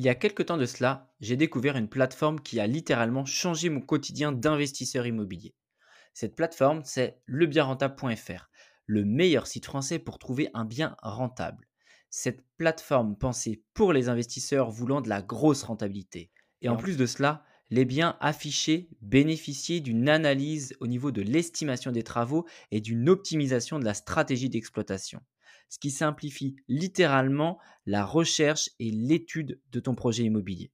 Il y a quelque temps de cela, j'ai découvert une plateforme qui a littéralement changé mon quotidien d'investisseur immobilier. Cette plateforme, c'est lebienrentable.fr, le meilleur site français pour trouver un bien rentable. Cette plateforme pensée pour les investisseurs voulant de la grosse rentabilité. Et en plus de cela, les biens affichés bénéficient d'une analyse au niveau de l'estimation des travaux et d'une optimisation de la stratégie d'exploitation ce qui simplifie littéralement la recherche et l'étude de ton projet immobilier.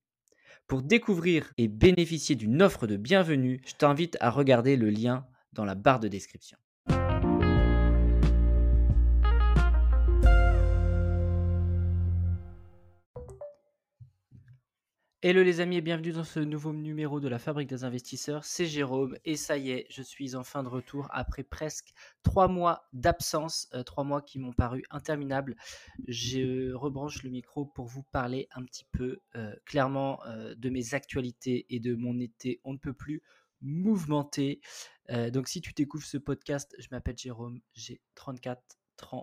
Pour découvrir et bénéficier d'une offre de bienvenue, je t'invite à regarder le lien dans la barre de description. Hello les amis et bienvenue dans ce nouveau numéro de la Fabrique des investisseurs. C'est Jérôme et ça y est, je suis en fin de retour après presque trois mois d'absence, euh, trois mois qui m'ont paru interminables. Je rebranche le micro pour vous parler un petit peu euh, clairement euh, de mes actualités et de mon été on ne peut plus mouvementé. donc si tu découvres ce podcast, je m'appelle Jérôme, j'ai 34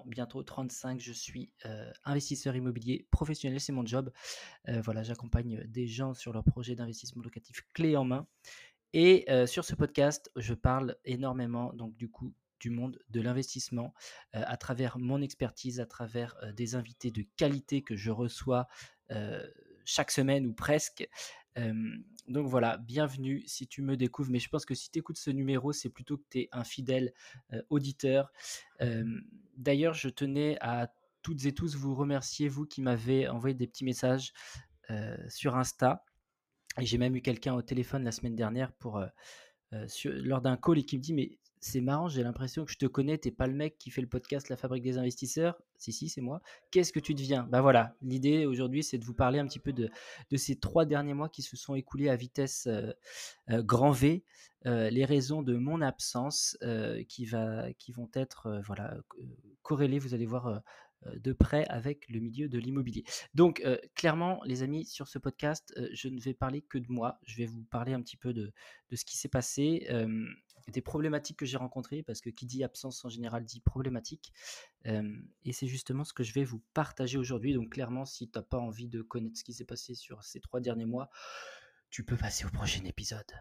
bientôt 35. Je suis euh, investisseur immobilier professionnel, c'est mon job. Euh, voilà, j'accompagne des gens sur leurs projets d'investissement locatif clé en main. Et euh, sur ce podcast, je parle énormément, donc du coup, du monde de l'investissement à travers mon expertise, à travers des invités de qualité que je reçois chaque semaine ou presque donc voilà, bienvenue si tu me découvres, mais je pense que si tu écoutes ce numéro, c'est plutôt que tu es un fidèle auditeur. D'ailleurs, je tenais à toutes et tous vous remercier, vous qui m'avez envoyé des petits messages sur Insta. Et j'ai même eu quelqu'un au téléphone la semaine dernière lors d'un call et qui me dit Mais c'est marrant, j'ai l'impression que je te connais, t'es pas le mec qui fait le podcast La Fabrique des investisseurs. Si, c'est moi. Qu'est-ce que tu deviens? Bah voilà, l'idée aujourd'hui, c'est de vous parler un petit peu de, ces trois derniers mois qui se sont écoulés à vitesse euh, euh, grand V, euh, les raisons de mon absence qui, vont être voilà, corrélées, vous allez voir de près avec le milieu de l'immobilier. Donc, clairement, les amis, sur ce podcast, je ne vais parler que de moi. Je vais vous parler un petit peu de ce qui s'est passé des problématiques que j'ai rencontrées, parce que qui dit absence en général dit problématique. et c'est justement ce que je vais vous partager aujourd'hui. Donc clairement, si tu n'as pas envie de connaître ce qui s'est passé sur ces trois derniers mois, tu peux passer au prochain épisode.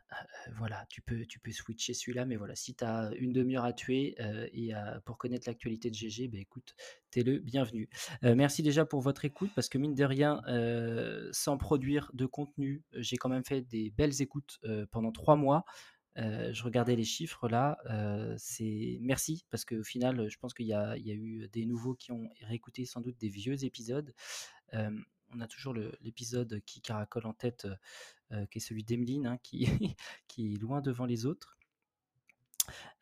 voilà, tu peux, tu peux switcher celui-là, mais voilà, si tu as une demi-heure à tuer et pour connaître l'actualité de GG, ben écoute, t'es le bienvenu. merci déjà pour votre écoute, parce que mine de rien, sans produire de contenu, j'ai quand même fait des belles écoutes pendant trois mois je regardais les chiffres là, c'est merci parce qu'au final, je pense qu'il y a, eu des nouveaux qui ont réécouté sans doute des vieux épisodes. on a toujours l'épisode qui caracole en tête, qui est celui d'Emeline, hein, qui est loin devant les autres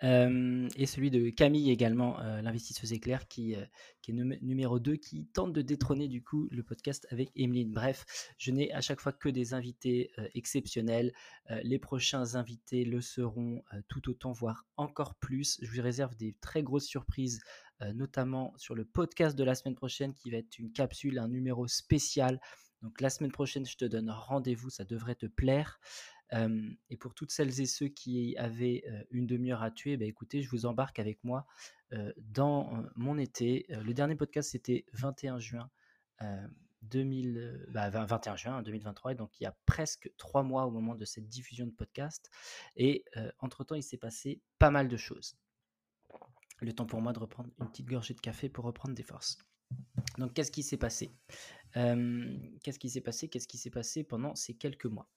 et celui de Camille également, l'investisseuse éclair qui, qui est numéro 2, qui tente de détrôner du coup le podcast avec Emeline. Bref, je n'ai à chaque fois que des invités exceptionnels. les prochains invités le seront tout autant, voire encore plus. Je vous réserve des très grosses surprises, notamment sur le podcast de la semaine prochaine qui va être une capsule, un numéro spécial. Donc la semaine prochaine, je te donne rendez-vous, ça devrait te plaire et pour toutes celles et ceux qui avaient une demi-heure à tuer, bah, écoutez, je vous embarque avec moi dans mon été. le dernier podcast, c'était 21 juin. 2000, 21 juin 2023, et donc il y a presque trois mois au moment de cette diffusion de podcast. Et entre-temps, il s'est passé pas mal de choses. Le temps pour moi de reprendre une petite gorgée de café pour reprendre des forces. Donc, qu'est-ce qui s'est passé? Qu'est-ce qui s'est passé? Qu'est-ce qui s'est passé pendant ces quelques mois?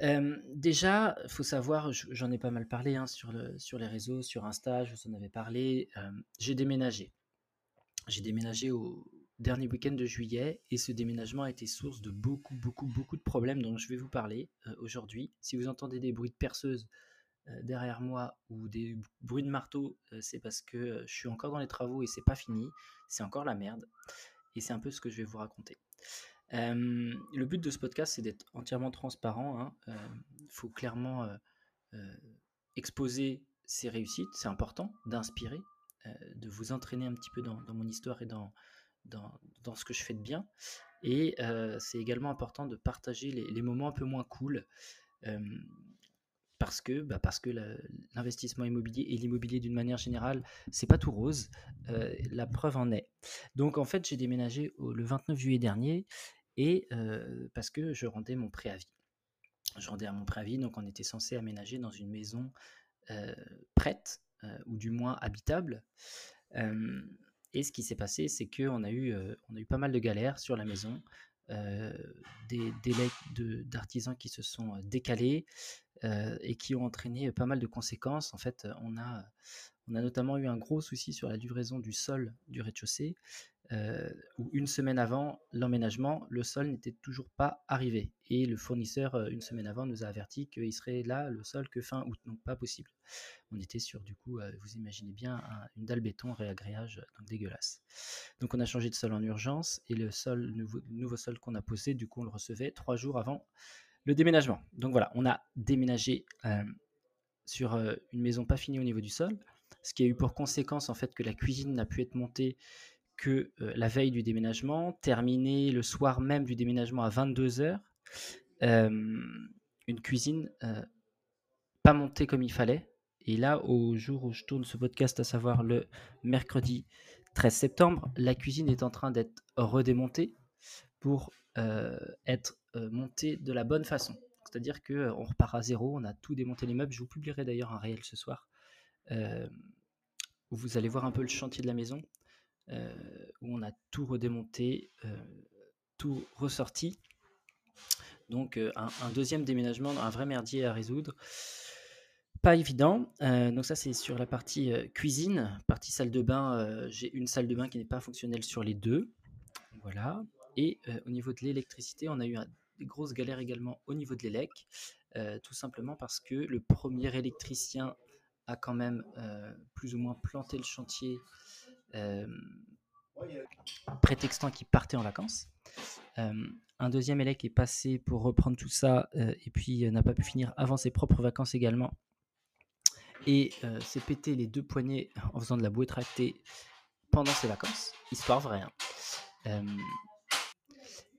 Déjà, il faut savoir, j'en ai pas mal parlé hein, sur les réseaux, sur Insta, je vous en avais parlé. j'ai déménagé. J'ai déménagé au dernier week-end de juillet et ce déménagement a été source de beaucoup, beaucoup, beaucoup de problèmes dont je vais vous parler aujourd'hui. Si vous entendez des bruits de perceuse derrière moi ou des bruits de marteau, c'est parce que je suis encore dans les travaux et c'est pas fini. C'est encore la merde. Et c'est un peu ce que je vais vous raconter le but de ce podcast, c'est d'être entièrement transparent. Il hein. faut clairement exposer ses réussites. C'est important d'inspirer, de vous entraîner un petit peu dans, mon histoire et dans, dans, ce que je fais de bien. Et c'est également important de partager les, moments un peu moins cool parce que, bah, que l'investissement immobilier et l'immobilier d'une manière générale, c'est pas tout rose. la preuve en est. Donc en fait, j'ai déménagé le 29 juillet dernier et parce que je rendais mon préavis. Je rendais à mon préavis, donc on était censé aménager dans une maison prête ou du moins habitable. et ce qui s'est passé, c'est qu'on a eu, a eu pas mal de galères sur la maison. des délais d'artisans qui se sont décalés, et qui ont entraîné pas mal de conséquences. En fait, on a, on a notamment eu un gros souci sur la livraison du sol du rez-de-chaussée, où une semaine avant l'emménagement, le sol n'était toujours pas arrivé. Et le fournisseur, une semaine avant, nous a averti qu'il serait là, le sol, que fin août. Donc pas possible. On était sur, du coup, vous imaginez bien, une dalle béton réagréage, donc dégueulasse. Donc on a changé de sol en urgence, et le nouveau, sol qu'on a posé, du coup, on le recevait trois jours avant le déménagement. Donc voilà, on a déménagé euh, sur euh, une maison pas finie au niveau du sol, ce qui a eu pour conséquence en fait que la cuisine n'a pu être montée que euh, la veille du déménagement, terminée le soir même du déménagement à 22h. une cuisine pas montée comme il fallait. Et là, au jour où je tourne ce podcast, à savoir le mercredi 13 septembre, la cuisine est en train d'être redémontée pour être monté de la bonne façon. C'est-à-dire que on repart à zéro, on a tout démonté les meubles. Je vous publierai d'ailleurs un réel ce soir où vous allez voir un peu le chantier de la maison, où on a tout redémonté, tout ressorti. Donc un, deuxième déménagement, un vrai merdier à résoudre. Pas évident. donc ça c'est sur la partie cuisine, partie salle de bain. j'ai une salle de bain qui n'est pas fonctionnelle sur les deux. Voilà. Et au niveau de l'électricité, on a eu des grosses galères également au niveau de l'élec, tout simplement parce que le premier électricien a quand même plus ou moins planté le chantier, prétextant qu'il partait en vacances. un deuxième élec est passé pour reprendre tout ça et puis n'a pas pu finir avant ses propres vacances également. Et s'est pété les deux poignets en faisant de la bouée tractée pendant ses vacances, histoire vraie. Hein.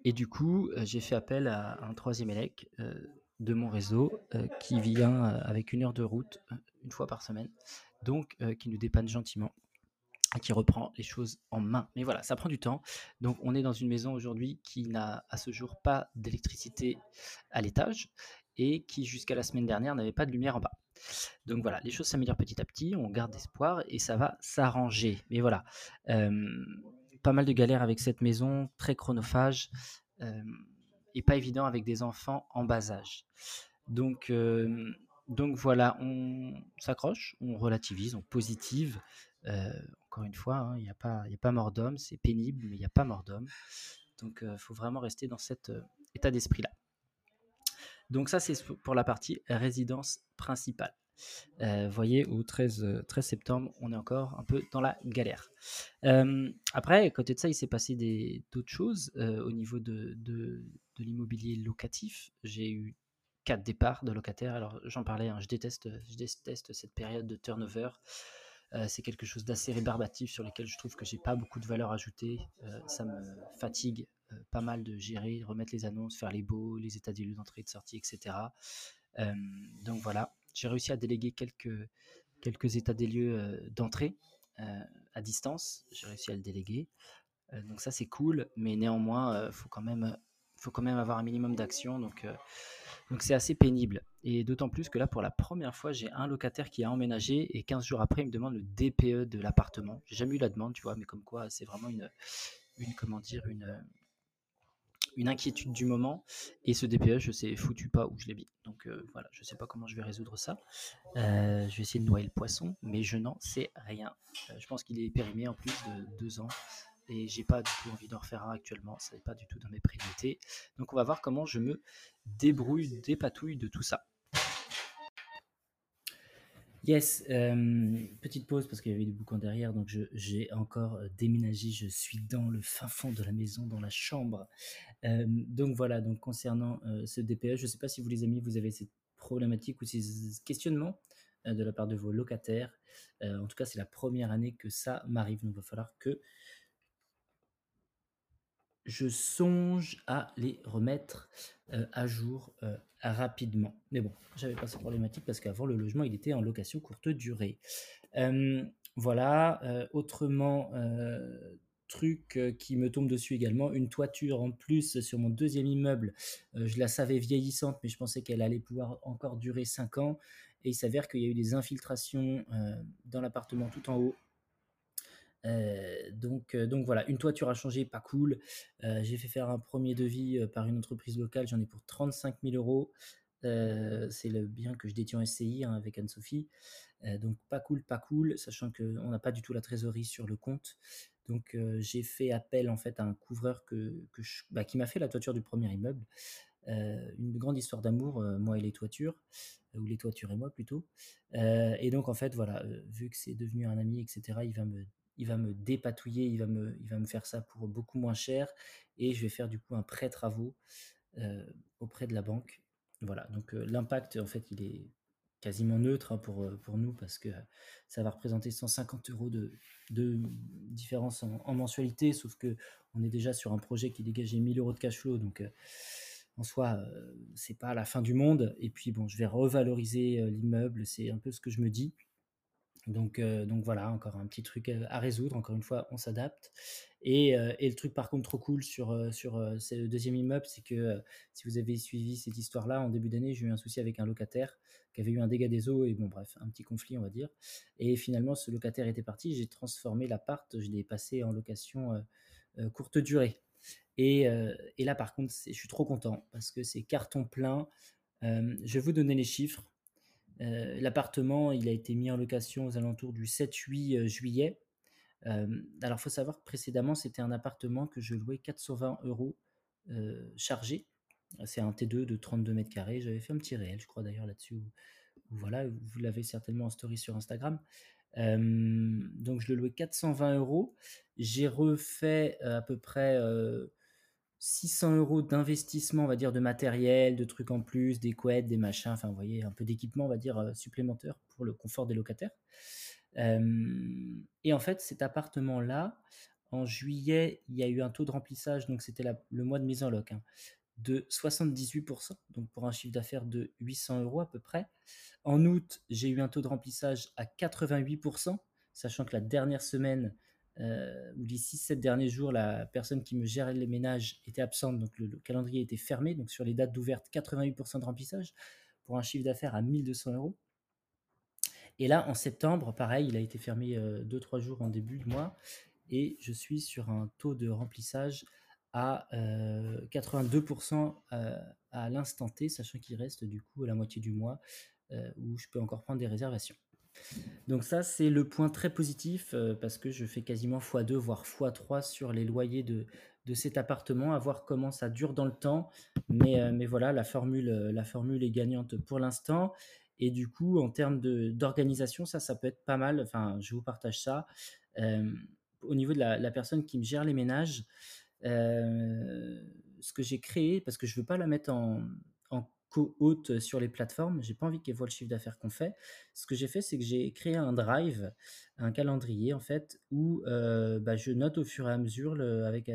Et du coup, j'ai fait appel à un troisième élec de mon réseau qui vient avec une heure de route une fois par semaine, donc qui nous dépanne gentiment qui reprend les choses en main. Mais voilà, ça prend du temps. Donc on est dans une maison aujourd'hui qui n'a à ce jour pas d'électricité à l'étage et qui jusqu'à la semaine dernière n'avait pas de lumière en bas. Donc voilà, les choses s'améliorent petit à petit, on garde espoir et ça va s'arranger. Mais voilà, pas mal de galères avec cette maison, très chronophage et pas évident avec des enfants en bas âge. Donc, donc voilà, on s'accroche, on relativise, on positive. Encore une fois, hein, il n'y a, pas, a pas mort d'homme, c'est pénible, mais il n'y a pas mort d'homme. Donc il faut vraiment rester dans cet état d'esprit-là. Donc ça, c'est pour la partie résidence principale. Vous voyez, au 13, 13, septembre, on est encore un peu dans la galère. après, à côté de ça, il s'est passé d'autres choses au niveau de, de, l'immobilier locatif. J'ai eu quatre départs de locataires. Alors, j'en parlais, hein, je, déteste, je déteste cette période de turnover. C'est quelque chose d'assez rébarbatif sur lequel je trouve que j'ai pas beaucoup de valeur ajoutée. ça me fatigue pas mal de gérer, remettre les annonces, faire les baux, les états des lieux d'entrée et de sortie, etc. donc voilà, j'ai réussi à déléguer quelques, quelques états des lieux euh, d'entrée euh, à distance. J'ai réussi à le déléguer. Euh, donc ça, c'est cool, mais néanmoins, il faut, quand même, faut quand même avoir un minimum d'action. Donc donc c'est assez pénible. Et d'autant plus que là, pour la première fois, j'ai un locataire qui a emménagé et 15 jours après, il me demande le DPE de l'appartement. J'ai jamais eu la demande, tu vois, mais comme quoi, c'est vraiment une, une, comment dire, une, une inquiétude du moment. Et ce DPE, je sais foutu pas où je l'ai mis. Donc euh, voilà, je sais pas comment je vais résoudre ça. Euh, je vais essayer de noyer le poisson, mais je n'en sais rien. Euh, je pense qu'il est périmé en plus de deux ans. Et j'ai pas du tout envie d'en refaire un actuellement. Ça n'est pas du tout dans mes priorités. Donc on va voir comment je me débrouille, dépatouille de tout ça. Yes, petite pause parce qu'il y avait du boucan derrière, donc j'ai encore déménagé, je suis dans le fin fond de la maison, dans la chambre. donc voilà, donc concernant ce DPE, je ne sais pas si vous les amis, vous avez cette problématique ou ces questionnements de la part de vos locataires. en tout cas, c'est la première année que ça m'arrive, donc il va falloir que je songe à les remettre, heu, à jour, heu, rapidement. Mais bon, j'avais pas cette problématique parce qu'avant le logement, il était en location courte durée. Hem, voilà, autrement, truc, qui me tombe dessus également, une toiture en plus sur mon deuxième immeuble. Je la savais vieillissante, mais je pensais qu'elle allait pouvoir encore durer 5 ans et il s'avère qu'il y a eu des infiltrations, dans l'appartement tout en haut. Heu, donc heu, donc voilà, une toiture à changer, pas cool. Heu, j'ai fait faire un premier devis, par une entreprise locale, j'en ai pour 35 000 €. Heu, c'est le bien que je détiens en SCI, hein, avec Anne-Sophie. Donc pas cool, pas cool, sachant qu'on n'a pas du tout la trésorerie sur le compte. Donc j'ai fait appel en fait à un couvreur bah, qui m'a fait la toiture du premier immeuble. Heu, une grande histoire d'amour, heu, moi et les toitures, ou les toitures et moi plutôt. Et donc en fait voilà, vu que c'est devenu un ami et cetera, il va me il va me dépatouiller, il va me il va me faire ça pour beaucoup moins cher et je vais faire du coup un prêt travaux, auprès de la banque. Voilà, donc l'impact en fait, il est quasiment neutre, hein, pour, pour nous parce que ça va représenter 150 € de de différence en en mensualité, sauf qu'on est déjà sur un projet qui dégageait 1 000 € de cash flow donc en soi, heu, c'est pas la fin du monde. Et puis bon, je vais revaloriser, heu, l'immeuble, c'est un peu ce que je me dis. Donc heu, donc voilà, encore un petit truc, à résoudre. Encore une fois, on s'adapte. Et et le truc par contre trop cool sur, sur, ce deuxième immeuble, c'est que, si vous avez suivi cette histoire-là, en début d'année, j'ai eu un souci avec un locataire qui avait eu un dégât des eaux et bon bref, un petit conflit, on va dire. Et finalement ce locataire était parti, j'ai transformé l'appart, je l'ai passé en location, courte durée et heu et là par contre, je suis trop content parce que c'est carton plein. Hem, je vais vous donner les chiffres. Heu, l'appartement, il a été mis en location aux alentours du 7-8, heu, juillet. Alors faut savoir que précédemment, c'était un appartement que je louais 420 €, heu, chargé. C'est un T2 de 32 mètres carrés. J'avais fait un petit réel, je crois d'ailleurs là-dessus voilà, vous l'avez certainement en story sur Instagram. Donc je le louais 420 €. J'ai refait, heu, à peu près, heu, 600 € d'investissement, on va dire, de matériel, de trucs en plus, des couettes, des machins, enfin vous voyez, un peu d'équipement, on va dire, heu, supplémentaire pour le confort des locataires. Et en fait, cet appartement-là, en juillet, il y a eu un taux de remplissage, donc c'était le mois de mise en loc, hein, de 78% donc pour un chiffre d'affaires de 800 € à peu près. En août, j'ai eu un taux de remplissage à 88% sachant que la dernière semaine, heu, ou les 6-7 derniers jours, la personne qui me gérait les ménages était absente, donc le le calendrier était fermé. Donc sur les dates d'ouvertes, 88% de remplissage pour un chiffre d'affaires à 1 200 €. Et là, en septembre, pareil, il a été fermé, heu, 2-3 jours en début de mois et je suis sur un taux de remplissage à, heu, 82 heu, à l'instant T, sachant qu'il reste du coup la moitié du mois, heu, où je peux encore prendre des réservations. Donc ça, c'est le point très positif, parce que je fais quasiment x2 voire x3 sur les loyers de de cet appartement, à voir comment ça dure dans le temps. Mais mais voilà, la formule, la formule est gagnante pour l'instant et du coup, en termes d'organisation, ça, ça peut être pas mal. Enfin, je vous partage ça. Au niveau de la personne qui me gère les ménages, ce que j'ai créé, parce que je veux pas la mettre en co-hôte sur les plateformes, j'ai pas envie qu'elle voit le chiffre d'affaires qu'on fait. Ce que j'ai fait, c'est que j'ai créé un drive, un calendrier en fait, où, bah, je note au fur et à mesure avec,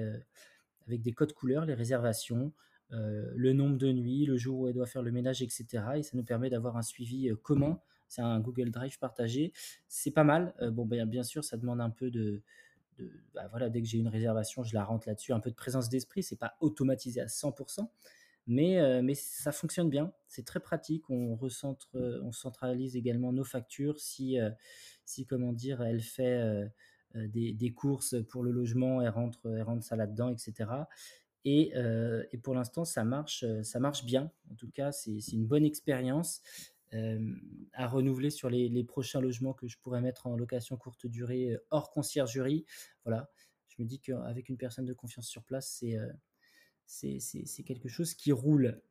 des codes couleurs, les réservations, le nombre de nuits, le jour où elle doit faire le ménage et cetera et ça nous permet d'avoir un suivi, commun. C'est un Google Drive partagé. C'est pas mal, bon, ben, bien sûr, ça demande un peu de bah, voilà, dès que j'ai une réservation, je la rentre là-dessus, un peu de présence d'esprit, c'est pas automatisé à 100 mais heu, mais ça fonctionne bien. C'est très pratique. On recentre, heu, on centralise également nos factures si, heu, si comment dire, elle fait, des courses pour le logement, elle rentre, elle rentre ça là-dedans et cetera et et pour l'instant ça marche, ça marche bien. En tout cas, c'est une bonne expérience, à renouveler sur les prochains logements que je pourrais mettre en location courte durée, heu, hors conciergerie. Voilà, je me dis qu'avec une personne de confiance sur place, c'est, heu, c'est quelque chose qui roule.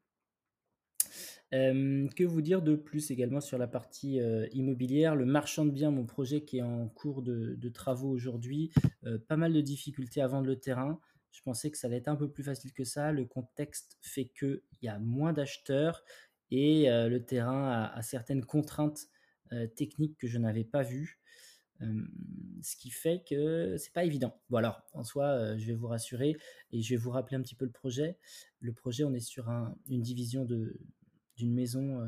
Que vous dire de plus également sur la partie, immobilière? Le marchand de biens, mon projet qui est en cours de travaux aujourd'hui, pas mal de difficultés à vendre le terrain. Je pensais que ça allait être un peu plus facile que ça. Le contexte fait qu'il y a moins d'acheteurs et le terrain a certaines contraintes, techniques que je n'avais pas vues. ce qui fait que c'est pas évident. Bon alors, en soi, je vais vous rassurer et je vais vous rappeler un petit peu le projet. Le projet, on est sur une division d'une maison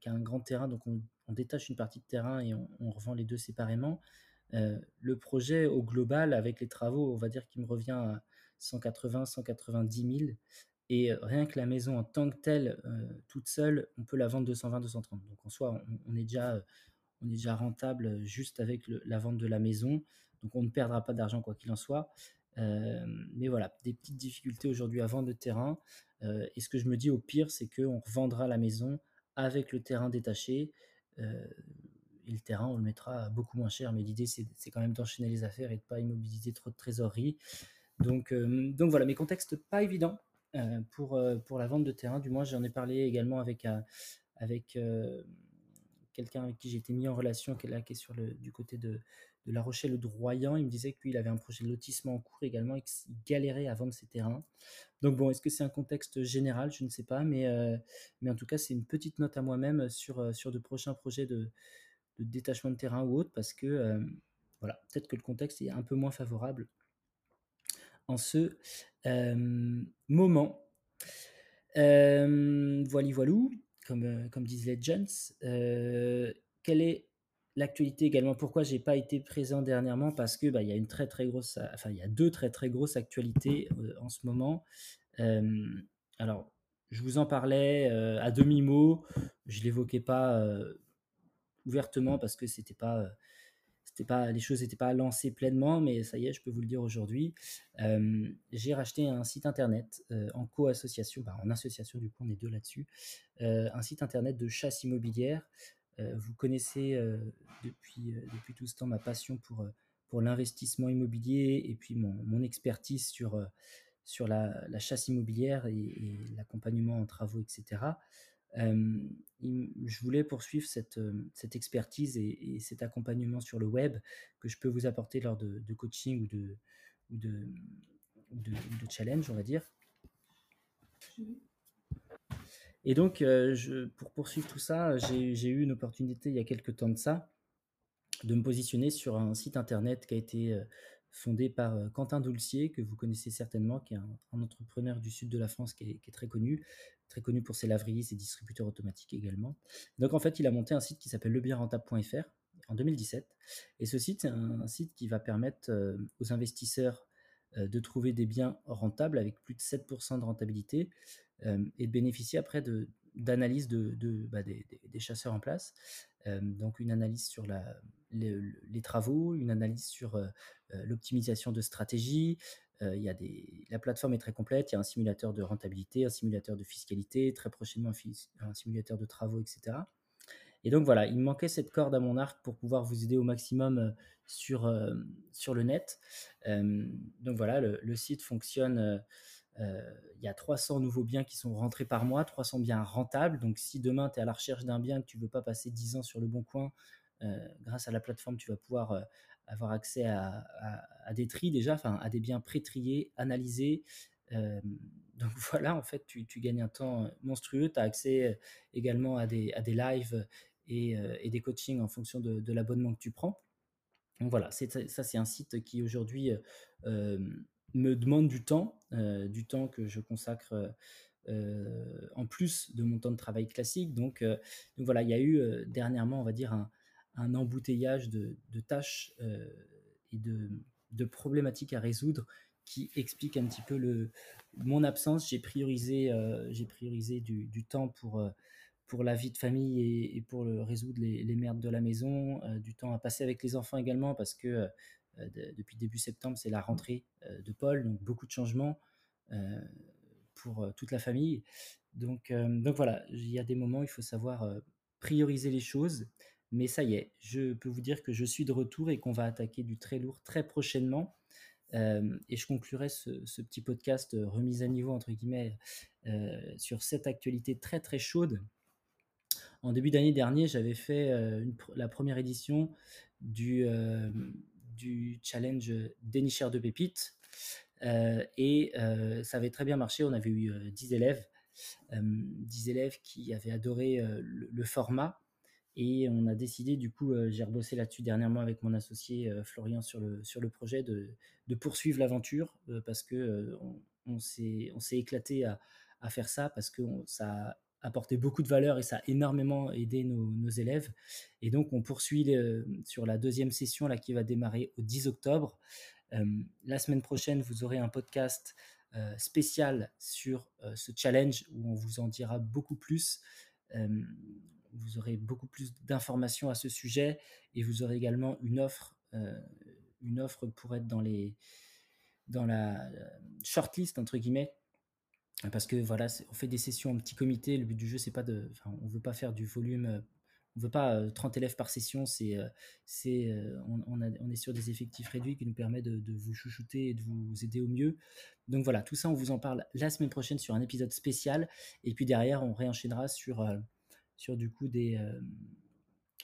qui a un grand terrain, donc on, détache une partie de terrain et on, on revend les deux séparément. le projet au global, avec les travaux, on va dire qu'il me revient à 180, 190 000. Et rien que la maison en tant que telle, toute seule, on peut la vendre 220, 230. Donc en soi, on, est, déjà, on est déjà rentable juste avec la vente de la maison. Donc on ne perdra pas d'argent quoi qu'il en soit. mais voilà, des petites difficultés aujourd'hui à vendre le terrain. et ce que je me dis au pire, c'est qu'on revendra la maison avec le terrain détaché. et le terrain, on le mettra beaucoup moins cher. Mais l'idée, c'est quand même d'enchaîner les affaires et de ne pas immobiliser trop de trésorerie. Donc, donc voilà, mes contextes pas évidents euh, pour, euh, pour la vente de terrain. Du moins, j'en ai parlé également avec, euh, avec quelqu'un avec qui été mis en relation, qui est là, qui est sur le, du côté de, de La Rochelle ou de Royan. Il me disait qu'il avait un projet de lotissement en cours également et qu'il galérait à vendre ses terrains. Donc bon, est-ce que c'est un contexte général? Je ne sais pas, mais, mais en tout cas, c'est une petite note à moi-même sur, sur de prochains projets de, de détachement de terrain ou autre, parce que voilà, peut-être que le contexte est un peu moins favorable en ce moment. voilà, voilou, comme, comme disent les gens. quelle est l'actualité également? Pourquoi j'ai pas été présent dernièrement? Parce que bah, il y a une très très grosse, enfin il y a deux très très grosses actualités en ce moment. alors, je vous en parlais à demi mot. Je l'évoquais pas ouvertement parce que c'était pas pas, les choses n'étaient pas lancées pleinement, mais ça y est, je peux vous le dire aujourd'hui. Euh, j'ai racheté un site internet euh, en co-association, bah, en association du coup, on est deux là-dessus, euh, un site internet de chasse immobilière. vous connaissez depuis, depuis tout ce temps ma passion pour, pour l'investissement immobilier et puis mon, mon expertise sur, sur la, chasse immobilière et l'accompagnement en travaux, etc je voulais poursuivre cette, expertise et, cet accompagnement sur le web que je peux vous apporter lors de, coaching ou de, challenge, on va dire. Et donc, pour poursuivre tout ça, j'ai eu une opportunité il y a quelques temps de ça de me positionner sur un site internet qui a été fondé par Quentin Doulcier, que vous connaissez certainement, qui est un, entrepreneur du sud de la France qui est, très connu, très connu pour ses laveries, ses distributeurs automatiques également. Donc en fait, il a monté un site qui s'appelle lebienrentable.fr en 2017. Et ce site, c'est un, site qui va permettre aux investisseurs de trouver des biens rentables avec plus de 7% de rentabilité et de bénéficier après de, d'analyse bah, des, chasseurs en place. donc une analyse sur les, travaux, une analyse sur l'optimisation de stratégie. y a la plateforme est très complète. Il y a un simulateur de rentabilité, un simulateur de fiscalité, très prochainement un, simulateur de travaux, etc. Et donc voilà, il me manquait cette corde à mon arc pour pouvoir vous aider au maximum sur, le net. donc voilà, le site fonctionne il y a 300 nouveaux biens qui sont rentrés par mois, 300 biens rentables. Donc si demain tu es à la recherche d'un bien que tu veux pas passer 10 ans sur le bon coin, grâce à la plateforme, tu vas pouvoir avoir accès à, des tris déjà, enfin à des biens pré-triés, analysés. donc voilà, en fait, tu, gagnes un temps monstrueux. Tu as accès également à des, à des lives et, des coachings en fonction de, l'abonnement que tu prends. Donc voilà, ça c'est un site qui aujourd'hui me demande du temps, euh, du temps que je consacre euh, en plus de mon temps de travail classique. Donc, euh, donc voilà, il y a eu dernièrement, on va dire, un, un embouteillage de, de tâches et de, de, problématiques à résoudre qui explique un petit peu le, mon absence. J'ai priorisé, j'ai priorisé du, du, temps pour, pour la vie de famille et, pour le, résoudre les, les, merdes de la maison, du temps à passer avec les enfants également parce que euh, depuis début septembre, c'est la rentrée euh, de Paul, donc beaucoup de changements euh, pour toute la famille. Donc, donc voilà, il y a des moments où il faut savoir prioriser les choses. Mais ça y est, je peux vous dire que je suis de retour et qu'on va attaquer du très lourd très prochainement. et je conclurai ce, petit podcast remise à niveau, entre guillemets, sur cette actualité très très chaude. En début d'année dernier, j'avais fait la première édition du, du challenge dénicheur de pépites. Euh, et euh, ça avait très bien marché. On avait eu 10 euh, élèves, 10 élèves qui avaient adoré le, format Et on a décidé, du coup, j'ai rebossé là-dessus dernièrement avec mon associé Florian sur le, sur le projet de, de poursuivre l'aventure parce que on, s'est éclaté à, à, faire ça parce que ça a apporté beaucoup de valeur et ça a énormément aidé nos, élèves. Et donc, on poursuit sur la deuxième session là, qui va démarrer au 10 octobre. la semaine prochaine, vous aurez un podcast spécial sur ce challenge où on vous en dira beaucoup plus vous aurez beaucoup plus d'informations à ce sujet et vous aurez également une offre, euh, une offre pour être dans, les, dans la euh, shortlist, entre guillemets. Parce que voilà, on fait des sessions en petit comité. Le but du jeu, c'est pas de. on veut pas faire du volume. Euh, on veut pas 30 élèves par session. C'est, c'est, on, est sur des effectifs réduits qui nous permet de, vous chouchouter et de vous aider au mieux. Donc voilà, tout ça, on vous en parle la semaine prochaine sur un épisode spécial. Et puis derrière, on réenchaînera sur sur du coup des, euh,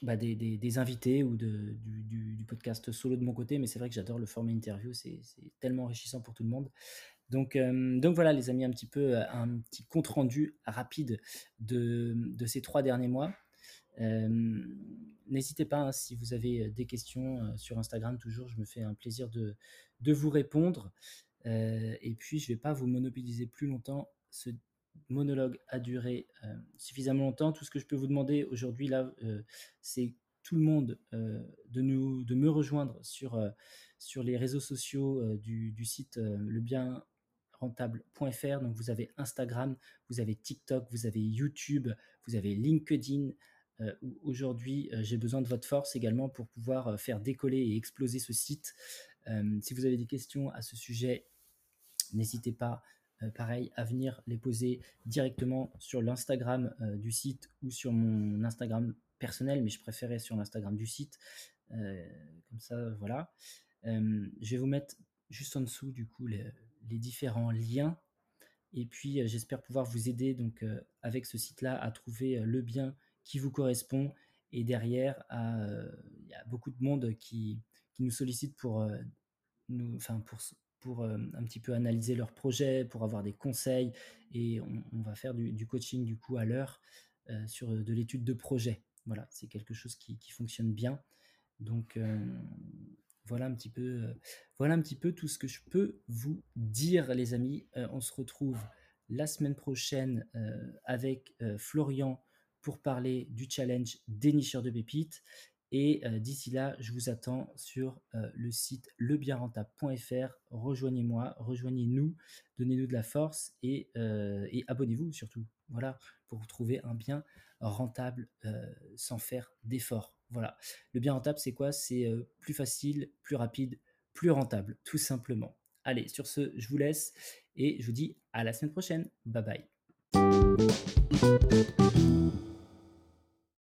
bah des, des, invités ou du, du, podcast solo de mon côté, mais c'est vrai que j'adore le format interview, c'est tellement enrichissant pour tout le monde. Donc, euh, donc voilà les amis, un petit peu euh, un petit compte rendu rapide de, ces trois derniers mois. N'hésitez pas hein, si vous avez des questions sur Instagram, toujours, je me fais un plaisir de, vous répondre. et puis, je ne vais pas vous monopoliser plus longtemps. Ce monologue a duré euh, suffisamment longtemps. Tout ce que je peux vous demander aujourd'hui, là, euh, c'est tout le monde euh, de, nous, de me rejoindre sur, sur les réseaux sociaux du, site lebienrentable.fr. Donc, vous avez Instagram, vous avez TikTok, vous avez YouTube, vous avez LinkedIn. Aujourd'hui, j'ai besoin de votre force également pour pouvoir faire décoller et exploser ce site. si vous avez des questions à ce sujet, n'hésitez pas euh, pareil, à venir les poser directement sur l'Instagram euh, du site ou sur mon Instagram personnel, mais je préférais sur l'Instagram du site. Euh, comme ça, voilà. je vais vous mettre juste en dessous, du coup, les, différents liens. Et puis, j'espère pouvoir vous aider donc avec ce site-là à trouver le bien qui vous correspond. Et derrière, il y a beaucoup de monde qui, nous sollicite pour nous, enfin pour euh, un petit peu analyser leurs projets, pour avoir des conseils. Et on, va faire du, coaching du coup à l'heure euh, sur de l'étude de projet. Voilà, c'est quelque chose qui, fonctionne bien. Donc euh, voilà un petit peu, voilà un petit peu tout ce que je peux vous dire, les amis. on se retrouve la semaine prochaine avec Florian pour parler du challenge dénicheur de pépites. Et euh, d'ici là, je vous attends sur euh, le site lebienrentable.fr. Rejoignez-moi, rejoignez-nous, donnez-nous de la force et, euh, et abonnez-vous surtout. Voilà, pour trouver un bien rentable sans faire d'efforts. Voilà. Le bien rentable, c'est quoi? C'est plus facile, plus rapide, plus rentable, tout simplement. Allez, sur ce, je vous laisse et je vous dis à la semaine prochaine. Bye bye.